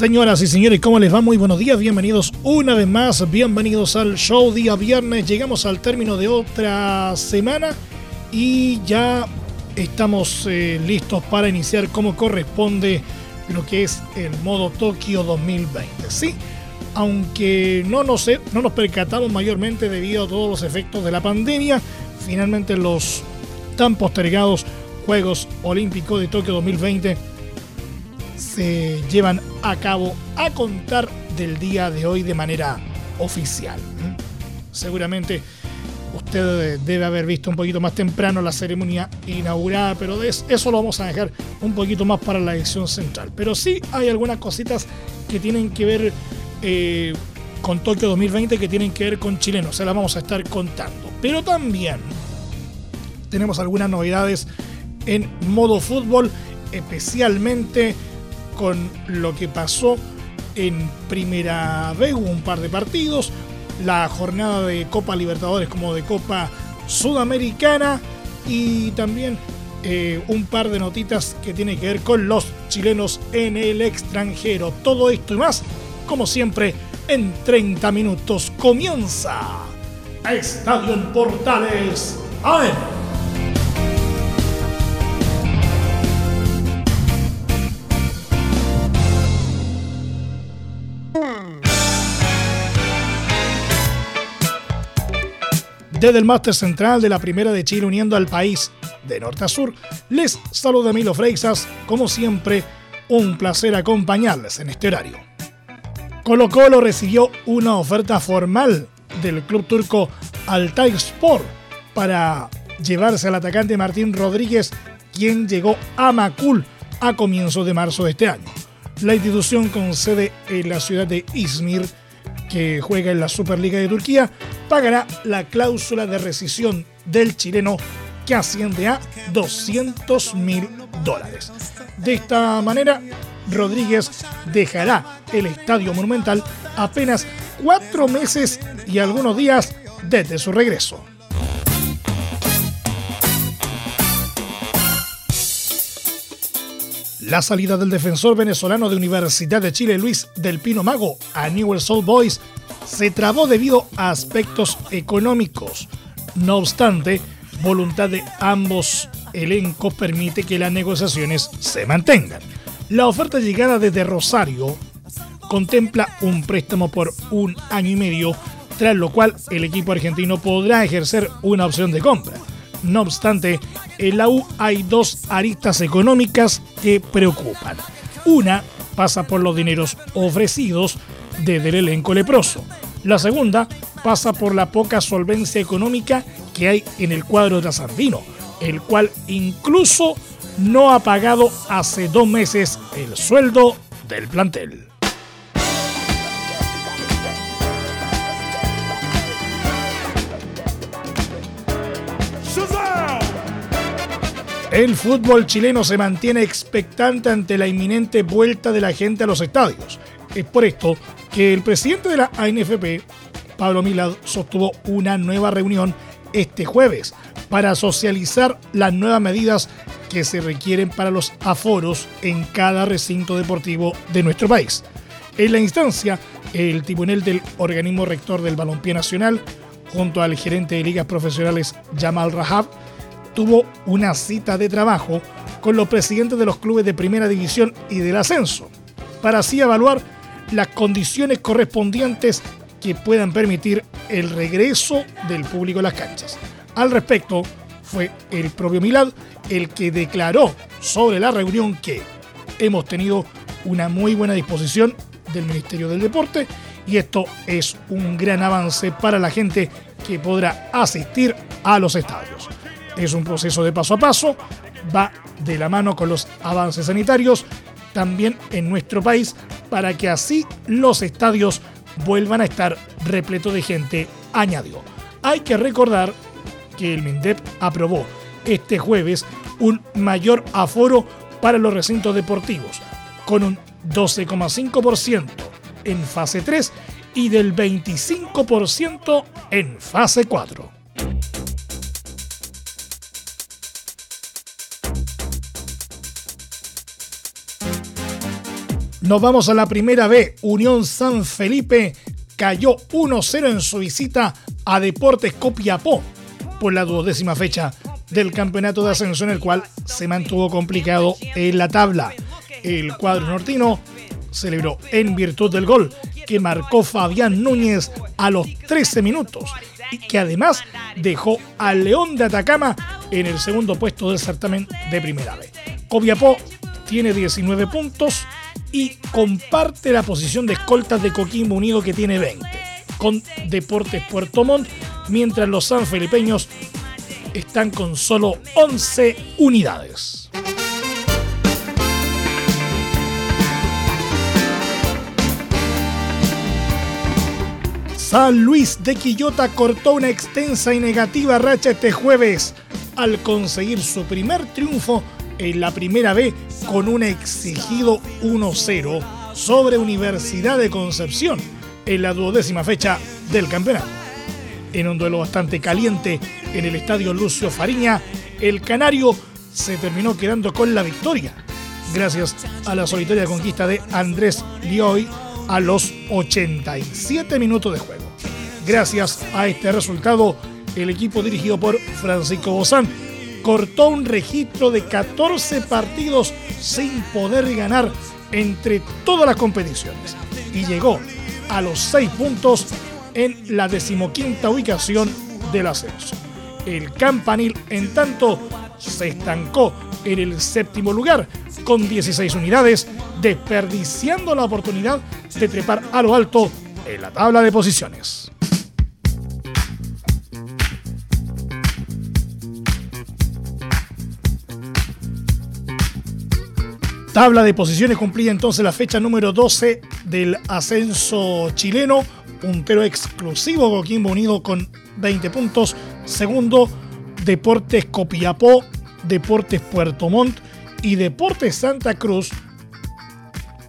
Señoras y señores, ¿cómo les va? Muy buenos días, bienvenidos una vez más, bienvenidos al show día viernes. Llegamos al término de otra semana y ya estamos eh, listos para iniciar como corresponde lo que es el modo Tokio 2020. Sí, aunque no nos, no nos percatamos mayormente debido a todos los efectos de la pandemia, finalmente los tan postergados Juegos Olímpicos de Tokio 2020 se llevan a cabo a contar del día de hoy de manera oficial. Seguramente usted debe haber visto un poquito más temprano la ceremonia inaugurada, pero eso lo vamos a dejar un poquito más para la edición central. Pero sí hay algunas cositas que tienen que ver eh, con Tokio 2020, que tienen que ver con chilenos, se las vamos a estar contando. Pero también tenemos algunas novedades en modo fútbol, especialmente con lo que pasó en Primera B, un par de partidos, la jornada de Copa Libertadores como de Copa Sudamericana y también eh, un par de notitas que tienen que ver con los chilenos en el extranjero. Todo esto y más, como siempre, en 30 minutos comienza Estadio Portales. Desde el máster central de la Primera de Chile uniendo al país de norte a sur, les saluda Milo Freixas, como siempre, un placer acompañarles en este horario. Colo Colo recibió una oferta formal del club turco Altay Sport para llevarse al atacante Martín Rodríguez, quien llegó a Macul a comienzos de marzo de este año. La institución con sede en la ciudad de Izmir que juega en la Superliga de Turquía, pagará la cláusula de rescisión del chileno que asciende a 200 mil dólares. De esta manera, Rodríguez dejará el Estadio Monumental apenas cuatro meses y algunos días desde su regreso. La salida del defensor venezolano de Universidad de Chile, Luis del Pino Mago, a Newell's Old Boys se trabó debido a aspectos económicos. No obstante, voluntad de ambos elencos permite que las negociaciones se mantengan. La oferta llegada desde Rosario contempla un préstamo por un año y medio, tras lo cual el equipo argentino podrá ejercer una opción de compra. No obstante, en la U hay dos aristas económicas que preocupan. Una pasa por los dineros ofrecidos desde el elenco leproso. La segunda pasa por la poca solvencia económica que hay en el cuadro trasandino, el cual incluso no ha pagado hace dos meses el sueldo del plantel. El fútbol chileno se mantiene expectante ante la inminente vuelta de la gente a los estadios. Es por esto que el presidente de la ANFP, Pablo Milad, sostuvo una nueva reunión este jueves para socializar las nuevas medidas que se requieren para los aforos en cada recinto deportivo de nuestro país. En la instancia, el tribunal del organismo rector del Balompié Nacional, junto al gerente de ligas profesionales Jamal Rahab, tuvo una cita de trabajo con los presidentes de los clubes de primera división y del ascenso, para así evaluar las condiciones correspondientes que puedan permitir el regreso del público a las canchas. Al respecto, fue el propio Milad el que declaró sobre la reunión que hemos tenido una muy buena disposición del Ministerio del Deporte y esto es un gran avance para la gente que podrá asistir a los estadios. Es un proceso de paso a paso, va de la mano con los avances sanitarios también en nuestro país para que así los estadios vuelvan a estar repletos de gente, añadió. Hay que recordar que el MINDEP aprobó este jueves un mayor aforo para los recintos deportivos, con un 12,5% en fase 3 y del 25% en fase 4. Nos vamos a la primera B. Unión San Felipe cayó 1-0 en su visita a Deportes Copiapó por la duodécima fecha del campeonato de ascenso en el cual se mantuvo complicado en la tabla. El cuadro nortino celebró en virtud del gol que marcó Fabián Núñez a los 13 minutos y que además dejó al León de Atacama en el segundo puesto del certamen de primera vez. Copiapó tiene 19 puntos y comparte la posición de escoltas de Coquimbo Unido que tiene 20 con Deportes Puerto Montt, mientras los sanfelipeños están con solo 11 unidades. San Luis de Quillota cortó una extensa y negativa racha este jueves al conseguir su primer triunfo en la primera B con un exigido 1-0 sobre Universidad de Concepción en la duodécima fecha del campeonato. En un duelo bastante caliente en el estadio Lucio Fariña, el canario se terminó quedando con la victoria, gracias a la solitaria conquista de Andrés Lioy a los 87 minutos de juego. Gracias a este resultado, el equipo dirigido por Francisco Bozán cortó un registro de 14 partidos sin poder ganar entre todas las competiciones y llegó a los 6 puntos en la decimoquinta ubicación del ascenso. El campanil, en tanto, se estancó en el séptimo lugar con 16 unidades, desperdiciando la oportunidad de trepar a lo alto en la tabla de posiciones. Tabla de posiciones cumplía entonces la fecha número 12 del ascenso chileno. Puntero exclusivo Coquimbo Unido con 20 puntos. Segundo, Deportes Copiapó, Deportes Puerto Montt y Deportes Santa Cruz.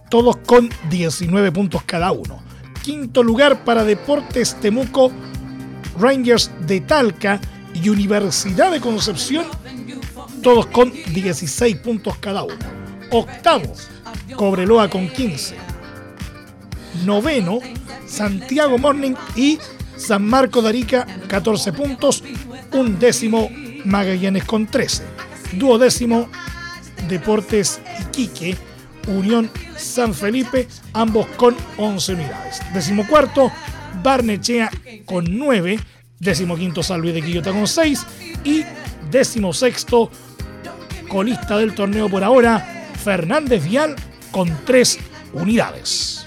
Todos con 19 puntos cada uno. Quinto lugar para Deportes Temuco, Rangers de Talca y Universidad de Concepción. Todos con 16 puntos cada uno Octavo, Cobreloa con 15. Noveno, Santiago Morning y San Marco de Arica 14 puntos. Un décimo, Magallanes con 13. Duodécimo, Deportes Iquique, Unión San Felipe, ambos con 11 unidades. Décimo cuarto, Barnechea con 9. Décimo quinto, San Luis de Quillota con 6. Y décimo sexto, colista del torneo por ahora, Fernández Vial con tres unidades.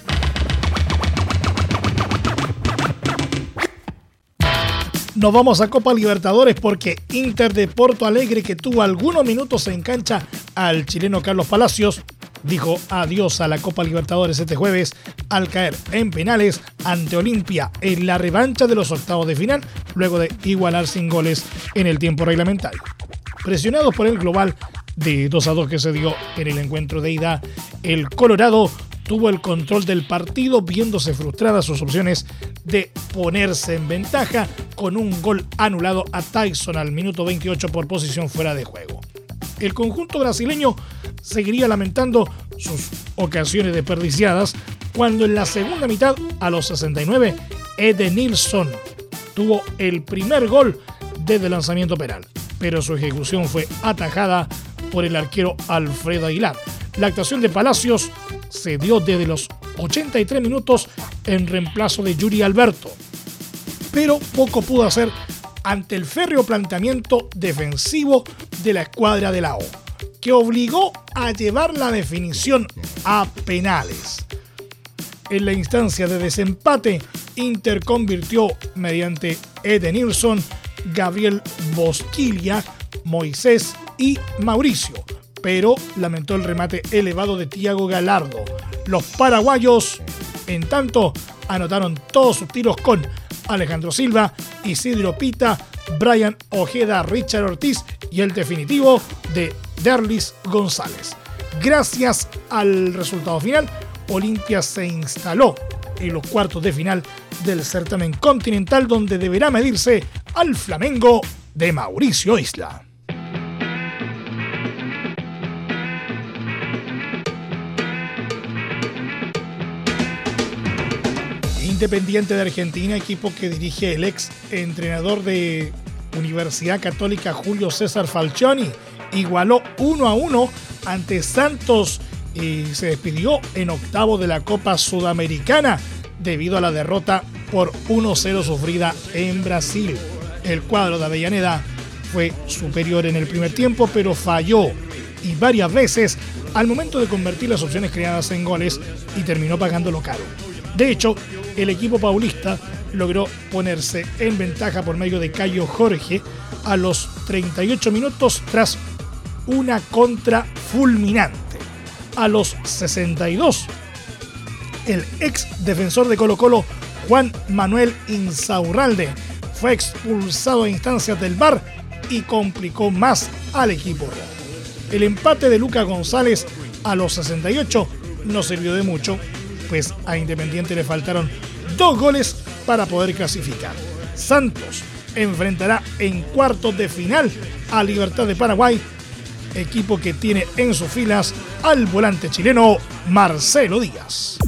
Nos vamos a Copa Libertadores porque Inter de Porto Alegre, que tuvo algunos minutos en cancha al chileno Carlos Palacios, dijo adiós a la Copa Libertadores este jueves al caer en penales ante Olimpia en la revancha de los octavos de final, luego de igualar sin goles en el tiempo reglamentario. Presionados por el global de 2 a 2 que se dio en el encuentro de ida, el Colorado tuvo el control del partido, viéndose frustradas sus opciones de ponerse en ventaja con un gol anulado a Tyson al minuto 28 por posición fuera de juego. El conjunto brasileño seguiría lamentando sus ocasiones desperdiciadas cuando en la segunda mitad, a los 69, Nilsson tuvo el primer gol desde el lanzamiento penal, pero su ejecución fue atajada por el arquero Alfredo Aguilar. La actuación de Palacios se dio desde los 83 minutos en reemplazo de Yuri Alberto, pero poco pudo hacer ante el férreo planteamiento defensivo de la escuadra de la O, que obligó a llevar la definición a penales. En la instancia de desempate, Inter convirtió mediante Edenilson, Gabriel Bosquilla, Moisés y Mauricio, pero lamentó el remate elevado de Tiago Galardo. Los paraguayos, en tanto, anotaron todos sus tiros con Alejandro Silva, Isidro Pita, Brian Ojeda, Richard Ortiz y el definitivo de Derlis González. Gracias al resultado final, Olimpia se instaló en los cuartos de final del certamen continental donde deberá medirse al Flamengo de Mauricio Isla. Independiente de Argentina, equipo que dirige el ex entrenador de Universidad Católica Julio César Falcioni, igualó 1 a 1 ante Santos y se despidió en octavo de la Copa Sudamericana debido a la derrota por 1-0 sufrida en Brasil. El cuadro de Avellaneda fue superior en el primer tiempo, pero falló y varias veces al momento de convertir las opciones creadas en goles y terminó pagándolo caro. De hecho, el equipo paulista logró ponerse en ventaja por medio de Cayo Jorge a los 38 minutos tras una contra fulminante. A los 62, el ex defensor de Colo Colo, Juan Manuel Insaurralde, fue expulsado a instancias del VAR y complicó más al equipo El empate de Luca González a los 68 no sirvió de mucho, pues a Independiente le faltaron dos goles para poder clasificar. Santos enfrentará en cuartos de final a Libertad de Paraguay, equipo que tiene en sus filas al volante chileno Marcelo Díaz.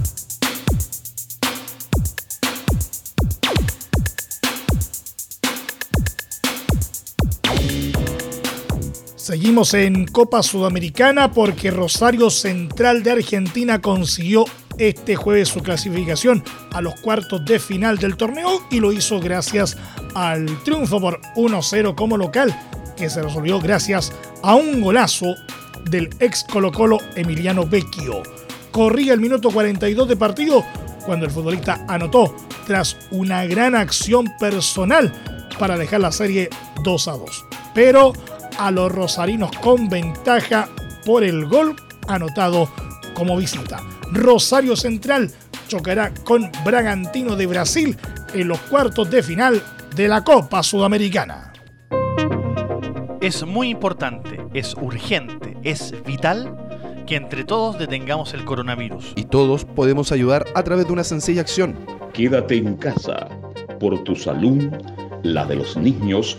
Seguimos en Copa Sudamericana porque Rosario Central de Argentina consiguió este jueves su clasificación a los cuartos de final del torneo y lo hizo gracias al triunfo por 1-0 como local que se resolvió gracias a un golazo del ex Colo Colo Emiliano Vecchio. Corría el minuto 42 de partido cuando el futbolista anotó tras una gran acción personal para dejar la serie 2 a 2. Pero a los rosarinos con ventaja por el gol anotado como visita. Rosario Central chocará con Bragantino de Brasil en los cuartos de final de la Copa Sudamericana. Es muy importante, es urgente, es vital que entre todos detengamos el coronavirus. Y todos podemos ayudar a través de una sencilla acción. Quédate en casa por tu salud, la de los niños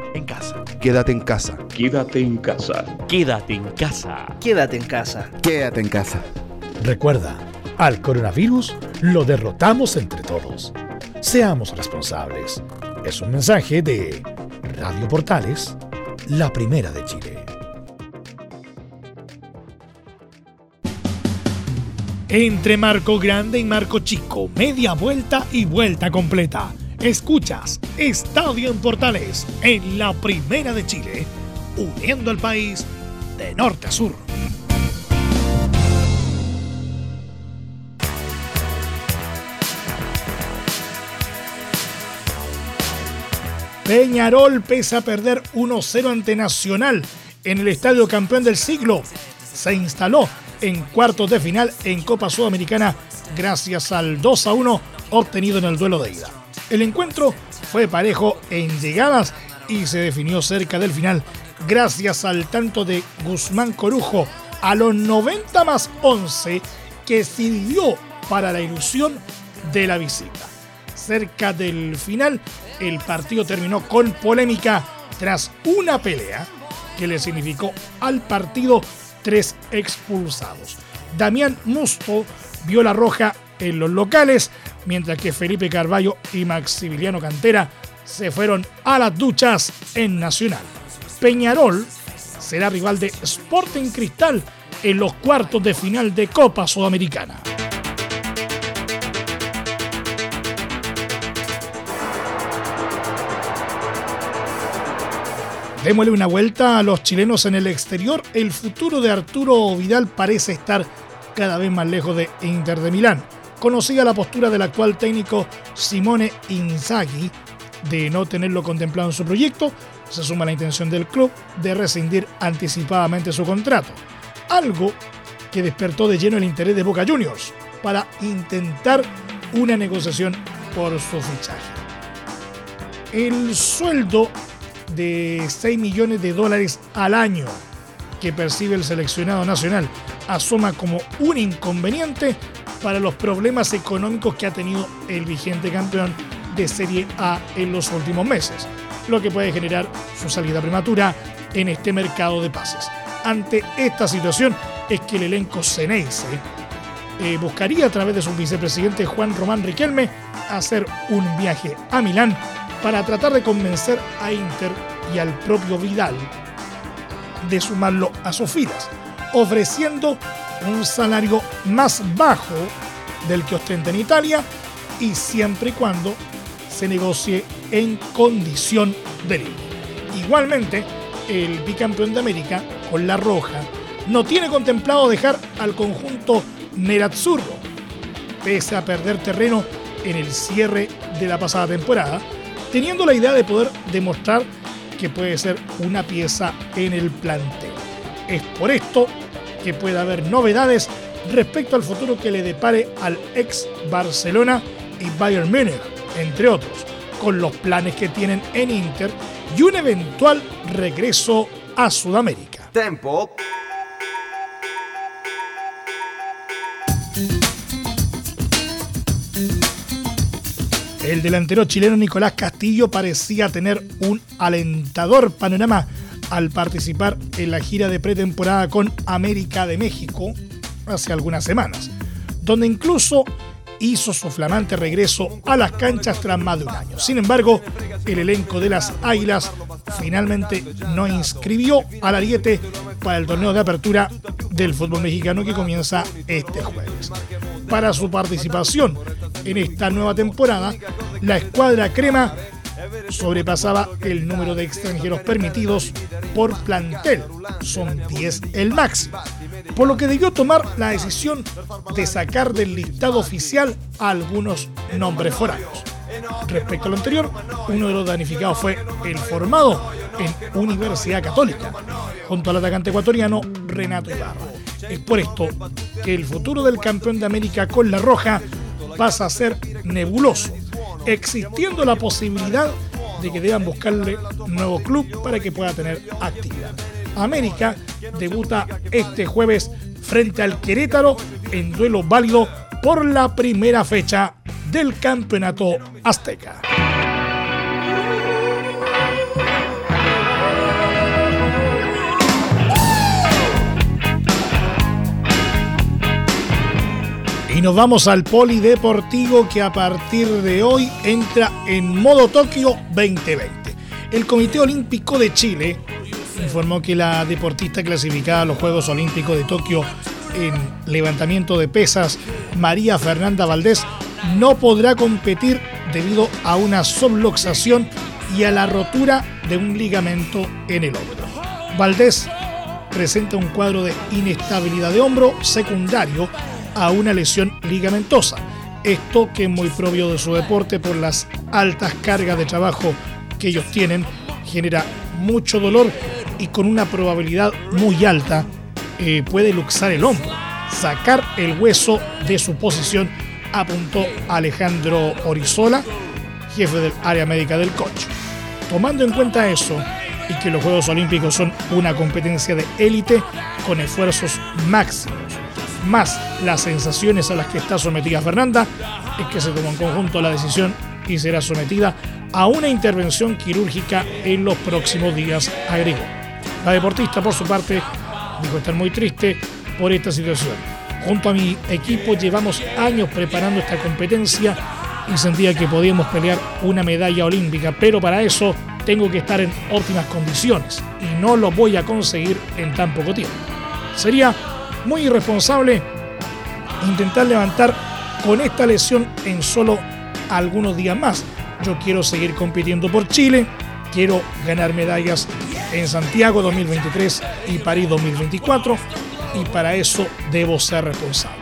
en casa. Quédate en casa. Quédate en casa. Quédate en casa. Quédate en casa. Quédate en casa. Recuerda, al coronavirus lo derrotamos entre todos. Seamos responsables. Es un mensaje de Radio Portales, la primera de Chile. Entre Marco Grande y Marco Chico, media vuelta y vuelta completa. Escuchas Estadio en Portales en la Primera de Chile, uniendo al país de norte a sur. Peñarol pese a perder 1-0 ante Nacional en el Estadio Campeón del Siglo. Se instaló en cuartos de final en Copa Sudamericana gracias al 2-1 obtenido en el duelo de ida. El encuentro fue parejo en llegadas y se definió cerca del final gracias al tanto de Guzmán Corujo a los 90 más 11 que sirvió para la ilusión de la visita. Cerca del final, el partido terminó con polémica tras una pelea que le significó al partido tres expulsados. Damián Musto vio la roja en los locales, mientras que Felipe Carballo y Maximiliano Cantera se fueron a las duchas en Nacional. Peñarol será rival de Sporting Cristal en los cuartos de final de Copa Sudamericana. Démosle una vuelta a los chilenos en el exterior. El futuro de Arturo Vidal parece estar cada vez más lejos de Inter de Milán. Conocía la postura del actual técnico Simone Inzaghi de no tenerlo contemplado en su proyecto, se suma la intención del club de rescindir anticipadamente su contrato, algo que despertó de lleno el interés de Boca Juniors para intentar una negociación por su fichaje. El sueldo de 6 millones de dólares al año que percibe el seleccionado nacional asoma como un inconveniente para los problemas económicos que ha tenido el vigente campeón de Serie A en los últimos meses, lo que puede generar su salida prematura en este mercado de pases. Ante esta situación es que el elenco Ceneice eh, buscaría a través de su vicepresidente Juan Román Riquelme hacer un viaje a Milán para tratar de convencer a Inter y al propio Vidal de sumarlo a sus filas, ofreciendo un salario más bajo del que ostenta en Italia y siempre y cuando se negocie en condición de libre. Igualmente, el bicampeón de América, con la roja, no tiene contemplado dejar al conjunto Nerazzurro, pese a perder terreno en el cierre de la pasada temporada, teniendo la idea de poder demostrar que puede ser una pieza en el plantel. Es por esto que puede haber novedades respecto al futuro que le depare al ex Barcelona y Bayern Múnich, entre otros, con los planes que tienen en Inter y un eventual regreso a Sudamérica. El delantero chileno Nicolás Castillo parecía tener un alentador panorama al participar en la gira de pretemporada con América de México hace algunas semanas, donde incluso hizo su flamante regreso a las canchas tras más de un año. Sin embargo, el elenco de las Águilas finalmente no inscribió al Ariete para el torneo de apertura del fútbol mexicano que comienza este jueves. Para su participación en esta nueva temporada, la escuadra crema sobrepasaba el número de extranjeros permitidos por plantel. Son 10 el máximo. Por lo que debió tomar la decisión de sacar del listado oficial a algunos nombres foráneos. Respecto a lo anterior, uno de los damnificados fue el formado en Universidad Católica, junto al atacante ecuatoriano Renato Ibarra. Es por esto que el futuro del campeón de América con la Roja pasa a ser nebuloso, existiendo la posibilidad de que deban buscarle nuevo club para que pueda tener actividad. América debuta este jueves frente al Querétaro en duelo válido por la primera fecha del campeonato azteca. Y nos vamos al polideportivo que a partir de hoy entra en modo Tokio 2020. El Comité Olímpico de Chile informó que la deportista clasificada a los Juegos Olímpicos de Tokio en levantamiento de pesas, María Fernanda Valdés, no podrá competir debido a una subluxación y a la rotura de un ligamento en el hombro. Valdés presenta un cuadro de inestabilidad de hombro secundario a una lesión ligamentosa. Esto que es muy propio de su deporte por las altas cargas de trabajo que ellos tienen, genera mucho dolor y con una probabilidad muy alta eh, puede luxar el hombro, sacar el hueso de su posición, apuntó Alejandro Orizola, jefe del área médica del coach. Tomando en cuenta eso y que los Juegos Olímpicos son una competencia de élite con esfuerzos máximos, más las sensaciones a las que está sometida Fernanda, es que se tomó en conjunto la decisión y será sometida a una intervención quirúrgica en los próximos días, agregó. La deportista, por su parte, dijo estar muy triste por esta situación. Junto a mi equipo llevamos años preparando esta competencia y sentía que podíamos pelear una medalla olímpica, pero para eso tengo que estar en óptimas condiciones y no lo voy a conseguir en tan poco tiempo. Sería muy irresponsable intentar levantar con esta lesión en solo algunos días más. Yo quiero seguir compitiendo por Chile, quiero ganar medallas en Santiago 2023 y París 2024 y para eso debo ser responsable.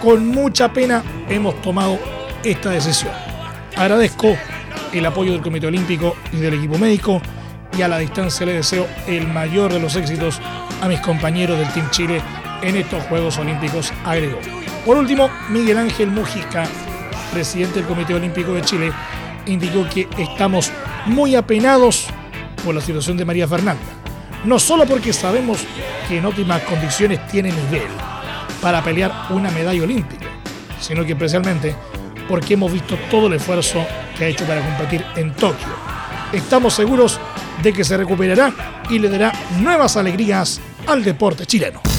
Con mucha pena hemos tomado esta decisión. Agradezco el apoyo del Comité Olímpico y del equipo médico y a la distancia le deseo el mayor de los éxitos a mis compañeros del Team Chile en estos Juegos Olímpicos, agregó. Por último, Miguel Ángel Mujica, presidente del Comité Olímpico de Chile, indicó que estamos muy apenados por la situación de María Fernanda. No solo porque sabemos que en óptimas condiciones tiene nivel para pelear una medalla olímpica, sino que especialmente porque hemos visto todo el esfuerzo que ha hecho para competir en Tokio. Estamos seguros de que se recuperará y le dará nuevas alegrías al deporte chileno.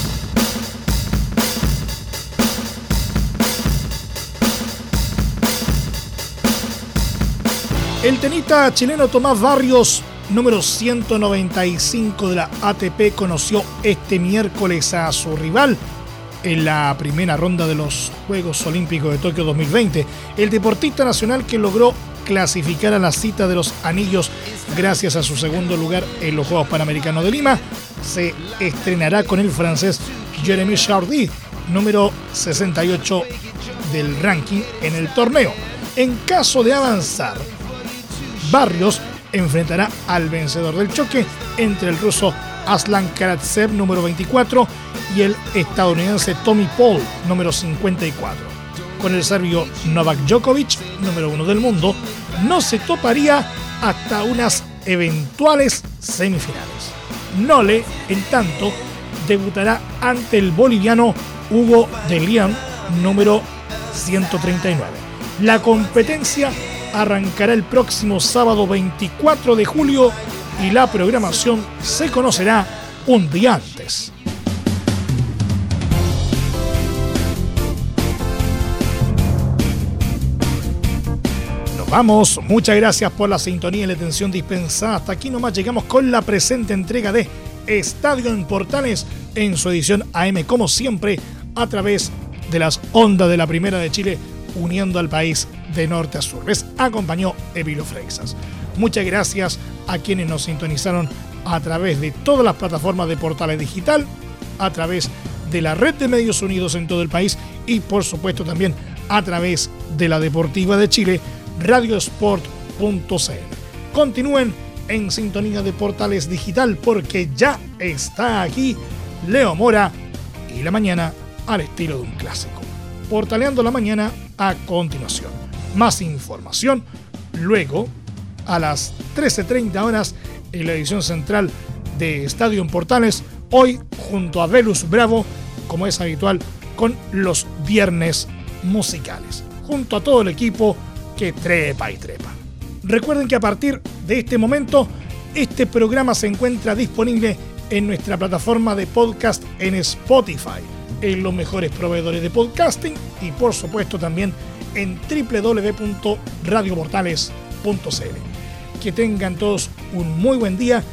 El tenista chileno Tomás Barrios, número 195 de la ATP, conoció este miércoles a su rival en la primera ronda de los Juegos Olímpicos de Tokio 2020. El deportista nacional que logró clasificar a la cita de los anillos gracias a su segundo lugar en los Juegos Panamericanos de Lima, se estrenará con el francés Jeremy Chardy, número 68 del ranking en el torneo. En caso de avanzar, Barrios enfrentará al vencedor del choque entre el ruso Aslan Karatsev, número 24, y el estadounidense Tommy Paul, número 54 con el serbio Novak Djokovic, número uno del mundo, no se toparía hasta unas eventuales semifinales. Nole, en tanto, debutará ante el boliviano Hugo de León, número 139. La competencia arrancará el próximo sábado 24 de julio y la programación se conocerá un día antes. Vamos, muchas gracias por la sintonía y la atención dispensada. Hasta aquí nomás llegamos con la presente entrega de Estadio en Portales en su edición AM, como siempre, a través de las ondas de la Primera de Chile, uniendo al país de norte a sur. Les acompañó Emilio Freixas. Muchas gracias a quienes nos sintonizaron a través de todas las plataformas de Portales Digital, a través de la red de medios unidos en todo el país y por supuesto también a través de la Deportiva de Chile radiosport.cl. Continúen en sintonía de Portales Digital porque ya está aquí Leo Mora y la mañana al estilo de un clásico. Portaleando la mañana a continuación. Más información luego a las 13.30 horas en la edición central de Estadio en Portales, hoy junto a Velus Bravo, como es habitual, con los viernes musicales. Junto a todo el equipo que trepa y trepa. Recuerden que a partir de este momento, este programa se encuentra disponible en nuestra plataforma de podcast en Spotify, en los mejores proveedores de podcasting y por supuesto también en www.radioportales.cl. Que tengan todos un muy buen día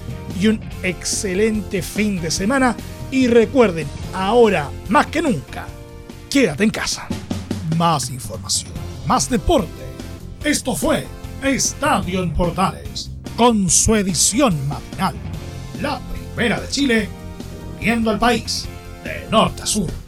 y un excelente fin de semana y recuerden, ahora más que nunca, quédate en casa. Más información, más deporte esto fue Estadio en Portales, con su edición matinal. La primera de Chile, uniendo al país de norte a sur.